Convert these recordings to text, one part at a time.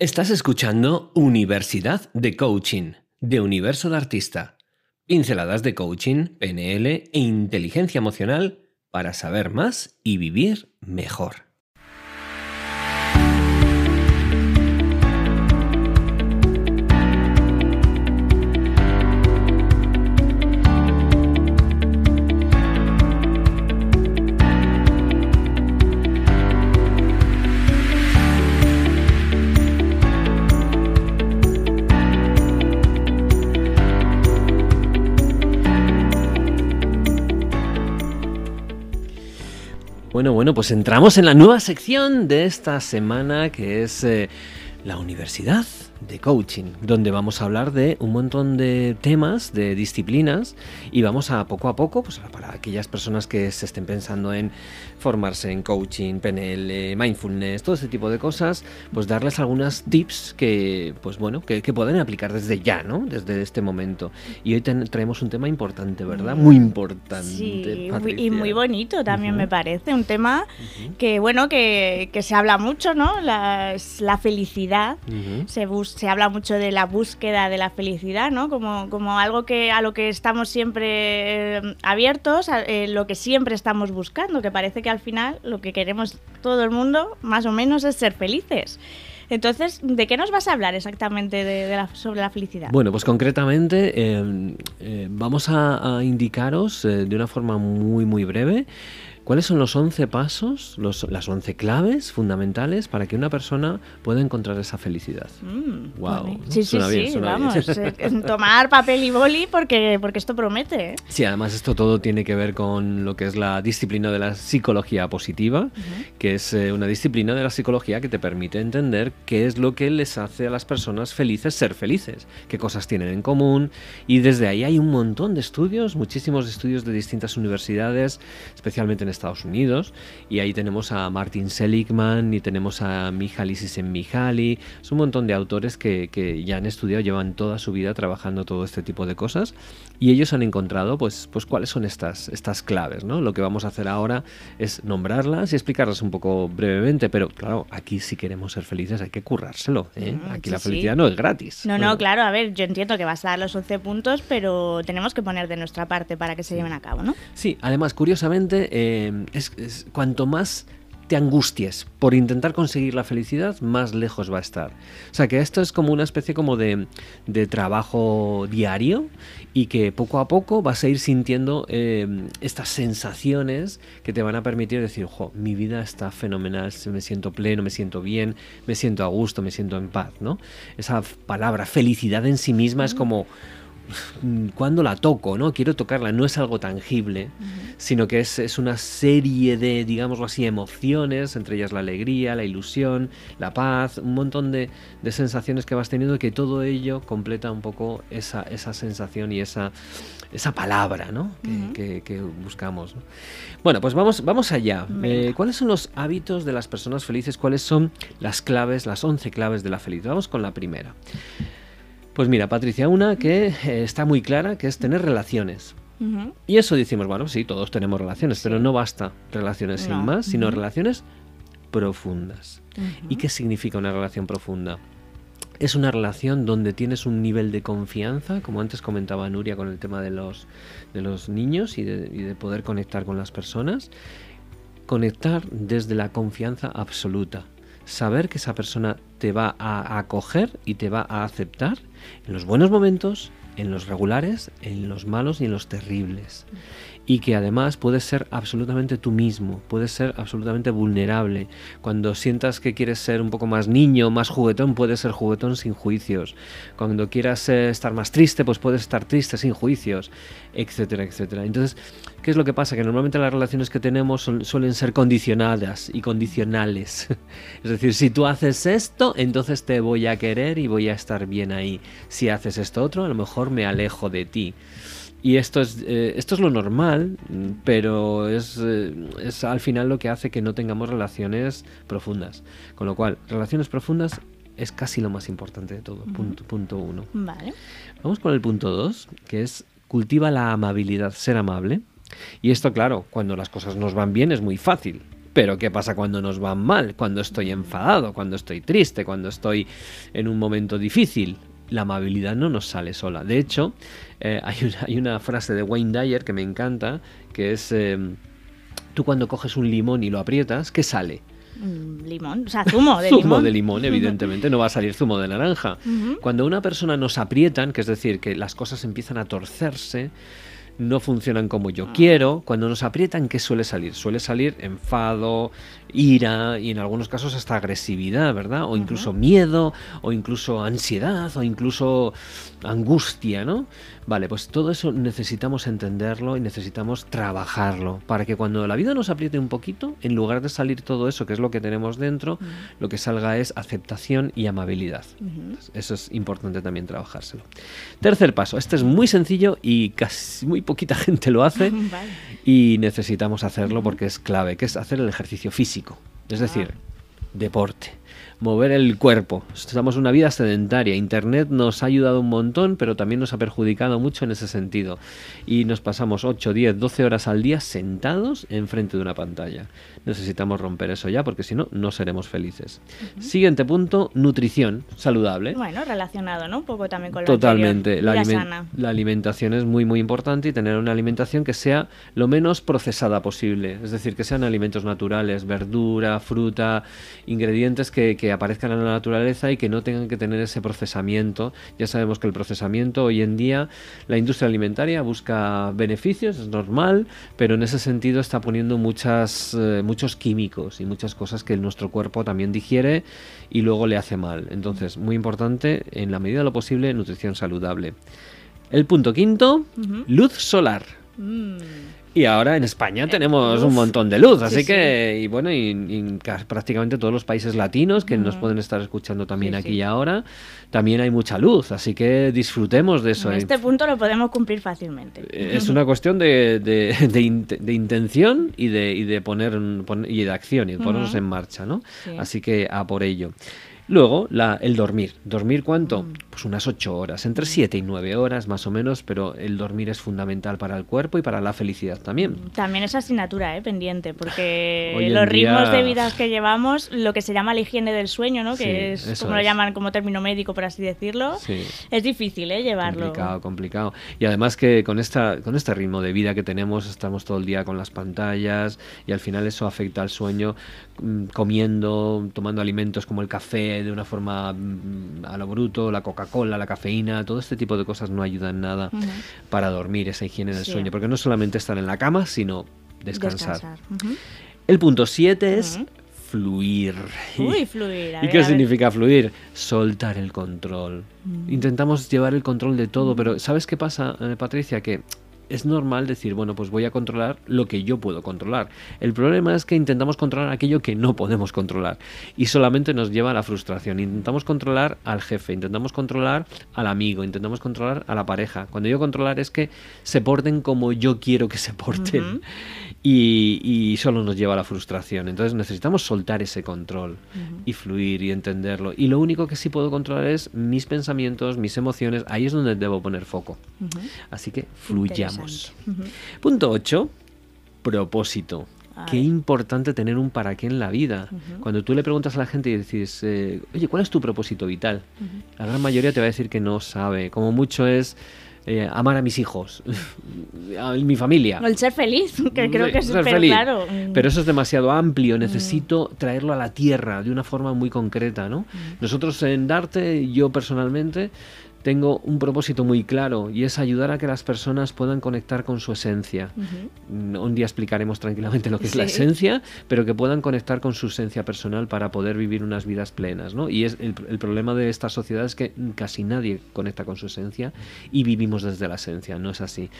Estás escuchando Universidad de Coaching, de Universo de Artista. Pinceladas de coaching, PNL e inteligencia emocional para saber más y vivir mejor. Bueno, bueno, pues entramos en la nueva sección de esta semana que es eh, la universidad de coaching, donde vamos a hablar de un montón de temas, de disciplinas, y vamos a poco a poco, pues para aquellas personas que se estén pensando en formarse en coaching, PNL, mindfulness, todo ese tipo de cosas, pues darles algunas tips que, pues bueno, que, pueden aplicar desde ya, ¿no? Desde este momento. Y hoy traemos un tema importante, ¿verdad? Muy importante. Sí, y muy bonito también me parece, un tema que, bueno, que, se habla mucho, ¿no? La, la felicidad, se busca se habla mucho de la búsqueda de la felicidad, ¿no? Como, como algo que a lo que estamos siempre eh, abiertos, eh, lo que siempre estamos buscando, que parece que al final lo que queremos todo el mundo, más o menos, es ser felices. Entonces, ¿de qué nos vas a hablar exactamente sobre la felicidad? Bueno, pues concretamente eh, vamos a, a indicaros de una forma muy, muy breve ¿Cuáles son los 11 pasos, los, las 11 claves fundamentales para que una persona pueda encontrar esa felicidad? wow. Mm, sí, sí, sí, vamos. tomar papel y boli porque, porque esto promete. ¿eh? Sí, además esto todo tiene que ver con lo que es la disciplina de la psicología positiva, que es eh, una disciplina de la psicología que te permite entender qué es lo que les hace a las personas felices ser felices, qué cosas tienen en común. Y desde ahí hay un montón de estudios, muchísimos estudios de distintas universidades, especialmente en Estados Unidos, y ahí tenemos a Martin Seligman y tenemos a Mihaly Csikszentmihalyi, es un montón de autores que, que, ya han estudiado, llevan toda su vida trabajando todo este tipo de cosas, y ellos han encontrado, pues, pues cuáles son estas, estas claves, ¿no? Lo que vamos a hacer ahora es nombrarlas y explicarlas un poco brevemente, pero claro, aquí si queremos ser felices hay que currárselo, ¿eh? Mm, aquí la felicidad no es gratis. No, no, claro, a ver, yo entiendo que vas a dar los 11 puntos, pero tenemos que poner de nuestra parte para que se lleven a cabo, ¿no? Sí, además, curiosamente, eh, es, cuanto más te angusties por intentar conseguir la felicidad, más lejos va a estar. O sea que esto es como una especie como de, trabajo diario y que poco a poco vas a ir sintiendo em, estas sensaciones que te van a permitir decir, jo, mi vida está fenomenal, me siento pleno, me siento bien, me siento a gusto, me siento en paz, ¿no? Esa palabra felicidad en sí misma es como cuando la toco, ¿no? Quiero tocarla, no es algo tangible, sino que es, una serie de, digámoslo así, emociones, entre ellas la alegría, la ilusión, la paz, un montón de, sensaciones que vas teniendo que todo ello completa un poco esa, sensación y esa, esa palabra, ¿no? Que, buscamos. Bueno, pues vamos, vamos allá. Eh, ¿Cuáles son los hábitos de las personas felices? ¿Cuáles son las claves, las 11 claves de la felicidad? Vamos con la primera. Pues mira, Patricia, una que eh, está muy clara, que es tener relaciones. Y eso decimos, bueno, sí, todos tenemos relaciones, pero no basta relaciones sin más, sino relaciones profundas. ¿Y qué significa una relación profunda? Es una relación donde tienes un nivel de confianza, como antes comentaba Nuria con el tema de los, de los niños y de, y de poder conectar con las personas. Conectar desde la confianza absoluta saber que esa persona te va a acoger y te va a aceptar en los buenos momentos, en los regulares, en los malos y en los terribles y que además puedes ser absolutamente tú mismo, puedes ser absolutamente vulnerable. Cuando sientas que quieres ser un poco más niño, más juguetón, puedes ser juguetón sin juicios. Cuando quieras eh, estar más triste, pues puedes estar triste sin juicios, etcétera, etcétera. Entonces, ¿qué es lo que pasa? Que normalmente las relaciones que tenemos suelen ser condicionadas y condicionales. es decir, si tú haces esto, entonces te voy a querer y voy a estar bien ahí. Si haces esto otro, a lo mejor me alejo de ti. Y esto es, eh, esto es lo normal, pero es, eh, es, al final lo que hace que no tengamos relaciones profundas. Con lo cual, relaciones profundas es casi lo más importante de todo. punto, punto uno. Vale. Vamos con el punto dos, que es cultiva la amabilidad, ser amable. Y esto, claro, cuando las cosas nos van bien es muy fácil Pero ¿qué pasa cuando nos van mal? Cuando estoy enfadado, cuando estoy triste, cuando estoy en un momento difícil. La amabilidad no nos sale sola. De hecho, eh, hay, una, frase de Wayne Dyer que me encanta, que es, em, tú cuando coges un limón y lo aprietas, ¿qué sale? limón, o sea, zumo de limón. zumo de limón, evidentemente, no va a salir zumo de naranja. Cuando una persona nos aprietan, que es decir, que las cosas empiezan a torcerse, no funcionan como yo ah. quiero, cuando nos aprietan, ¿qué suele salir? Suele salir enfado, ira y en algunos casos hasta agresividad, ¿verdad? O incluso miedo, o incluso ansiedad, o incluso angustia, ¿no? Vale, pues todo eso necesitamos entenderlo y necesitamos trabajarlo para que cuando la vida nos apriete un poquito, en lugar de salir todo eso que es lo que tenemos dentro, lo que salga es aceptación y amabilidad. Eso es importante también trabajárselo. Tercer paso, este es muy sencillo y casi muy poquita gente lo hace y necesitamos hacerlo porque es clave, que es hacer el ejercicio físico, es decir, deporte mover el cuerpo. Estamos una vida sedentaria. Internet nos ha ayudado un montón, pero también nos ha perjudicado mucho en ese sentido. Y nos pasamos 8, 10, 12 horas al día sentados enfrente de una pantalla. Necesitamos romper eso ya, porque si no, no seremos felices. Siguiente punto, nutrición saludable. Bueno, relacionado, ¿no? Un poco también con lo Totalmente. La, la alimentación es muy, muy importante y tener una alimentación que sea lo menos procesada posible. Es decir, que sean alimentos naturales, verdura, fruta, ingredientes que aparezcan en la naturaleza y que no tengan que tener ese procesamiento. Ya sabemos que el procesamiento hoy en día, la industria alimentaria busca beneficios, es normal, pero en ese sentido está poniendo muchas, eh, muchos químicos y muchas cosas que nuestro cuerpo también digiere y luego le hace mal. Entonces, muy importante, en la medida de lo posible, nutrición saludable. El punto quinto, luz solar. Mm. Y ahora en España eh, tenemos un montón de luz, así que, y bueno, y, prácticamente todos los países latinos que nos pueden estar escuchando también aquí y ahora, también hay mucha luz, así que disfrutemos de eso. En este punto lo podemos cumplir fácilmente. Eh, es una cuestión de, de, intención y de, y de poner, y de acción y de ponernos en marcha, ¿no? Así que a por ello. Luego, la, el dormir. ¿Dormir cuánto? Mm. Pues unas 8 horas, entre 7 y 9 horas más o menos, pero el dormir es fundamental para el cuerpo y para la felicidad también. También es asignatura, ¿eh? pendiente, porque los ritmos de vida que llevamos, lo que se llama la higiene del sueño, ¿no? que es como lo llaman como término médico, por así decirlo, es difícil ¿eh? llevarlo. Complicado, complicado. Y además que con, esta, con este ritmo de vida que tenemos, estamos todo el día con las pantallas y al final eso afecta al sueño, mm, comiendo, tomando alimentos como el café, de una forma mm, a lo bruto, la Coca-Cola, la cafeína, todo este tipo de cosas no ayudan nada para dormir, esa higiene del sueño, porque no solamente estar en la cama, sino descansar. El punto 7 es fluir. Uy, fluir. ¿Y qué significa fluir? Soltar el control. Mm. Intentamos llevar el control de todo, pero ¿sabes qué pasa, eh, Patricia? Que es normal decir, bueno, pues voy a controlar lo que yo puedo controlar. El problema es que intentamos controlar aquello que no podemos controlar y solamente nos lleva a la frustración. Intentamos controlar al jefe, intentamos controlar al amigo, intentamos controlar a la pareja. Cuando digo controlar es que se porten como yo quiero que se porten y, solo nos lleva a la frustración. Entonces necesitamos soltar ese control y fluir y entenderlo. Y lo único que sí puedo controlar es mis pensamientos, mis emociones. Ahí es donde debo poner foco. Así que fluyamos. Punto 8. Propósito. Qué importante tener un para qué en la vida. Cuando tú le preguntas a la gente y dices, eh, oye, ¿cuál es tu propósito vital? La gran mayoría te va a decir que no sabe. Como mucho es eh, amar a mis hijos, a mi familia. O el ser feliz, que creo que es súper claro. Pero eso es demasiado amplio. Necesito traerlo a la tierra de una forma muy concreta, ¿no? Nosotros en Darte, yo personalmente, tengo un propósito muy claro y es ayudar a que las personas puedan conectar con su esencia. Un día explicaremos tranquilamente lo que es la esencia, pero que puedan conectar con su esencia personal para poder vivir unas vidas plenas. ¿no? Y es el, el, problema de esta sociedad es que casi nadie conecta con su esencia y vivimos desde la esencia, no es así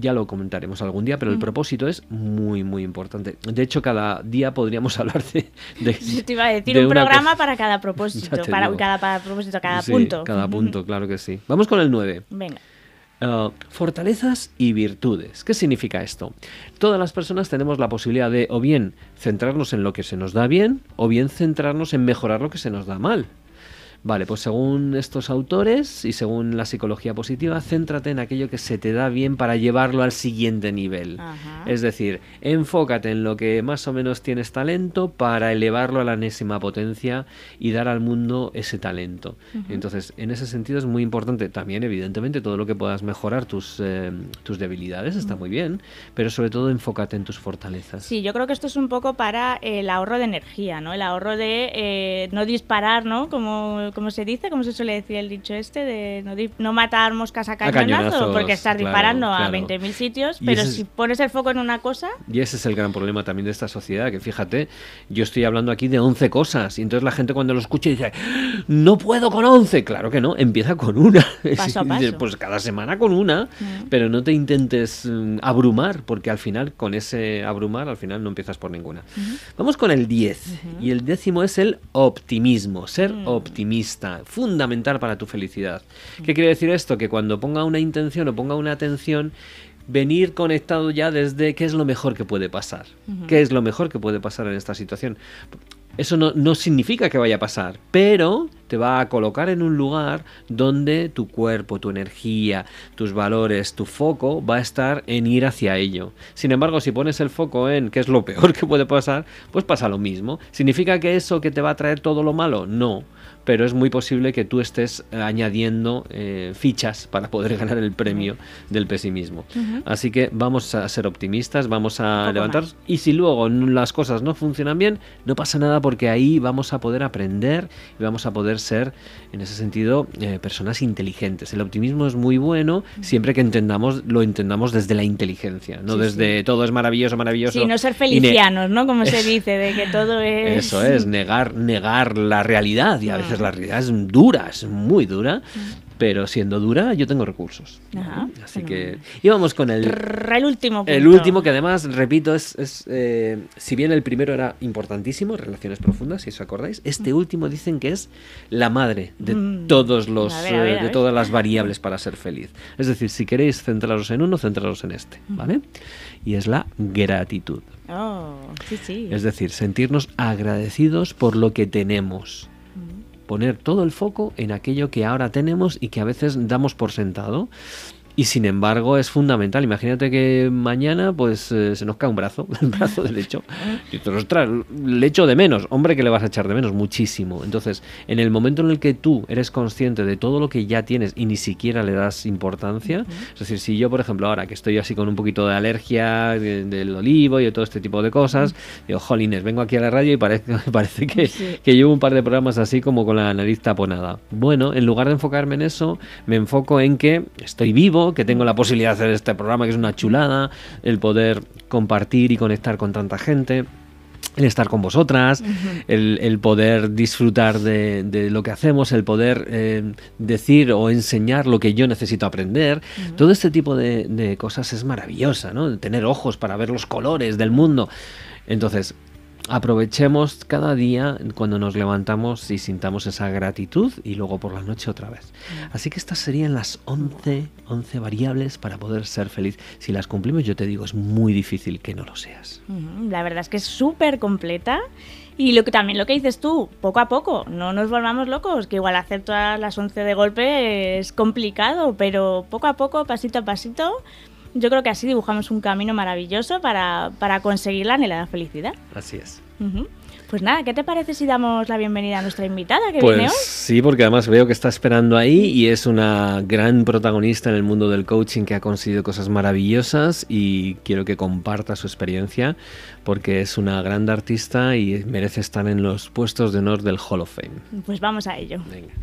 ya lo comentaremos algún día, pero el propósito es muy, muy importante. De hecho, cada día podríamos hablar de... de te iba a decir un programa para cada propósito, para cada, propósito, cada punto. Cada punto, claro que sí. Vamos con el 9. Venga. Uh, fortalezas y virtudes. ¿Qué significa esto? Todas las personas tenemos la posibilidad de o bien centrarnos en lo que se nos da bien o bien centrarnos en mejorar lo que se nos da mal. Vale, pues según estos autores y según la psicología positiva, céntrate en aquello que se te da bien para llevarlo al siguiente nivel. Es decir, enfócate en lo que más o menos tienes talento para elevarlo a la enésima potencia y dar al mundo ese talento. Entonces, en ese sentido es muy importante también, evidentemente, todo lo que puedas mejorar tus, eh, tus debilidades está muy bien, pero sobre todo enfócate en tus fortalezas. Sí, yo creo que esto es un poco para el ahorro de energía, ¿no? El ahorro de eh, no disparar, ¿no? Como, como se dice, como se suele decir el dicho este, de no, no matar moscas a cañonazo, porque estás disparando a 20.000 sitios, pero si pones el foco en una cosa... Y ese es el gran problema también de esta sociedad, que fíjate, yo estoy hablando aquí de 11 cosas, y entonces la gente cuando lo escucha dice, no puedo con 11, claro que no, empieza con una. Paso a paso. pues cada semana con una, mm. pero no te intentes mm, abrumar, porque al final, con ese abrumar, al final no empiezas por ninguna. Vamos con el 10, y el décimo es el optimismo, ser mm. Fundamental para tu felicidad. ¿Qué quiere decir esto? Que cuando ponga una intención o ponga una atención, venir conectado ya desde qué es lo mejor que puede pasar. ¿Qué es lo mejor que puede pasar en esta situación? Eso no, no, significa que vaya a pasar, pero te va a colocar en un lugar donde tu cuerpo, tu energía, tus valores, tu foco va a estar en ir hacia ello. Sin embargo, si pones el foco en qué es lo peor que puede pasar, pues pasa lo mismo. ¿Significa que eso que te va a traer todo lo malo? No pero es muy posible que tú estés eh, añadiendo eh, fichas para poder ganar el premio del pesimismo. Así que vamos a ser optimistas, vamos a levantar y si luego las cosas no funcionan bien, no pasa nada porque ahí vamos a poder aprender y vamos a poder ser, en ese sentido, eh, personas inteligentes. El optimismo es muy bueno siempre que entendamos, lo entendamos desde la inteligencia, no desde todo es maravilloso, maravilloso. Sí, no ser felicianos, ¿no? Como se dice, de que todo es... Eso es, negar, negar la realidad y a veces la realidad es dura, es muy dura, pero siendo dura yo tengo recursos. Así que íbamos con el, el último El último que además, repito, es, es eh, si bien el primero era importantísimo, relaciones profundas, si os acordáis, este último dicen que es la madre de mm. todos los eh, de todas las variables para ser feliz. Es decir, si queréis centraros en uno, centraros en este, ¿vale? Y es la gratitud. Oh, sí, sí. Es decir, sentirnos agradecidos por lo que tenemos poner todo el foco en aquello que ahora tenemos y que a veces damos por sentado. Y sin embargo es fundamental. Imagínate que mañana pues eh, se nos cae un brazo, el brazo del lecho. Y te ostras, le echo de menos. Hombre, que le vas a echar de menos muchísimo. Entonces, en el momento en el que tú eres consciente de todo lo que ya tienes y ni siquiera le das importancia, es decir, si yo, por ejemplo, ahora que estoy así con un poquito de alergia del olivo y de todo este tipo de cosas, digo, jolines, vengo aquí a la radio y parece, parece que, que llevo un par de programas así como con la nariz taponada. Bueno, en lugar de enfocarme en eso, me enfoco en que estoy vivo, que tengo la posibilidad de hacer este programa, que es una chulada, el poder compartir y conectar con tanta gente el estar con vosotras, el, poder disfrutar de, lo que hacemos, el poder eh, decir o enseñar lo que yo necesito aprender. Todo este tipo de, de, cosas es maravillosa, ¿no? Tener ojos para ver los colores del mundo. Entonces, aprovechemos cada día cuando nos levantamos y sintamos esa gratitud y luego por la noche otra vez. Mm. Así que estas serían las 11, 11 variables para poder ser feliz. Si las cumplimos, yo te digo, es muy difícil que no lo seas. La verdad es que es súper completa. Y lo que también lo que dices tú, poco a poco, no nos volvamos locos, que igual hacer todas las 11 de golpe es complicado, pero poco a poco, pasito a pasito, yo creo que así dibujamos un camino maravilloso para, para conseguir la anhelada felicidad. Así es. Pues nada, ¿qué te parece si damos la bienvenida a nuestra invitada que pues viene hoy? Sí, porque además veo que está esperando ahí y es una gran protagonista en el mundo del coaching que ha conseguido cosas maravillosas y quiero que comparta su experiencia porque es una gran artista y merece estar en los puestos de honor del Hall of Fame. Pues vamos a ello. Venga.